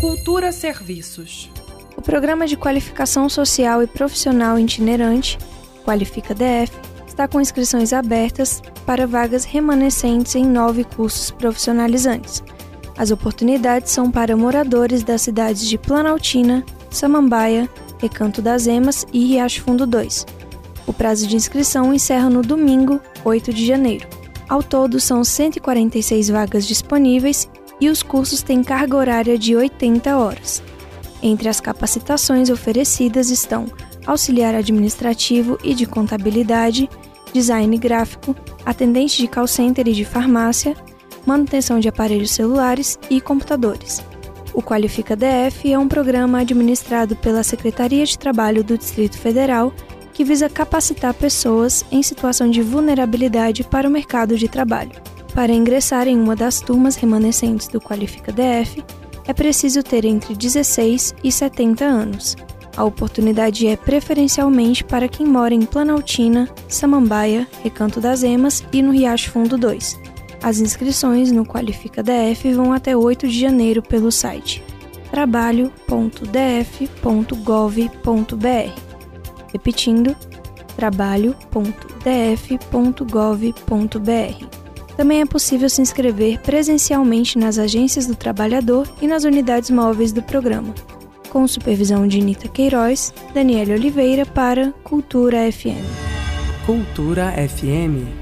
Cultura Serviços. O Programa de Qualificação Social e Profissional Itinerante, Qualifica DF, está com inscrições abertas para vagas remanescentes em nove cursos profissionalizantes. As oportunidades são para moradores das cidades de Planaltina, Samambaia, Recanto das Emas e Riacho Fundo 2. O prazo de inscrição encerra no domingo, 8 de janeiro. Ao todo, são 146 vagas disponíveis e os cursos têm carga horária de 80 horas. Entre as capacitações oferecidas estão auxiliar administrativo e de contabilidade, design gráfico, atendente de call center e de farmácia, manutenção de aparelhos celulares e computadores. O Qualifica DF é um programa administrado pela Secretaria de Trabalho do Distrito Federal que visa capacitar pessoas em situação de vulnerabilidade para o mercado de trabalho. Para ingressar em uma das turmas remanescentes do Qualifica DF, é preciso ter entre 16 e 70 anos. A oportunidade é preferencialmente para quem mora em Planaltina, Samambaia, Recanto das Emas e no Riacho Fundo 2. As inscrições no Qualifica DF vão até 8 de janeiro pelo site trabalho.df.gov.br. Repetindo, trabalho.df.gov.br. Também é possível se inscrever presencialmente nas agências do trabalhador e nas unidades móveis do programa. Com supervisão de Nita Queiroz, Daniela Oliveira para Cultura FM. Cultura FM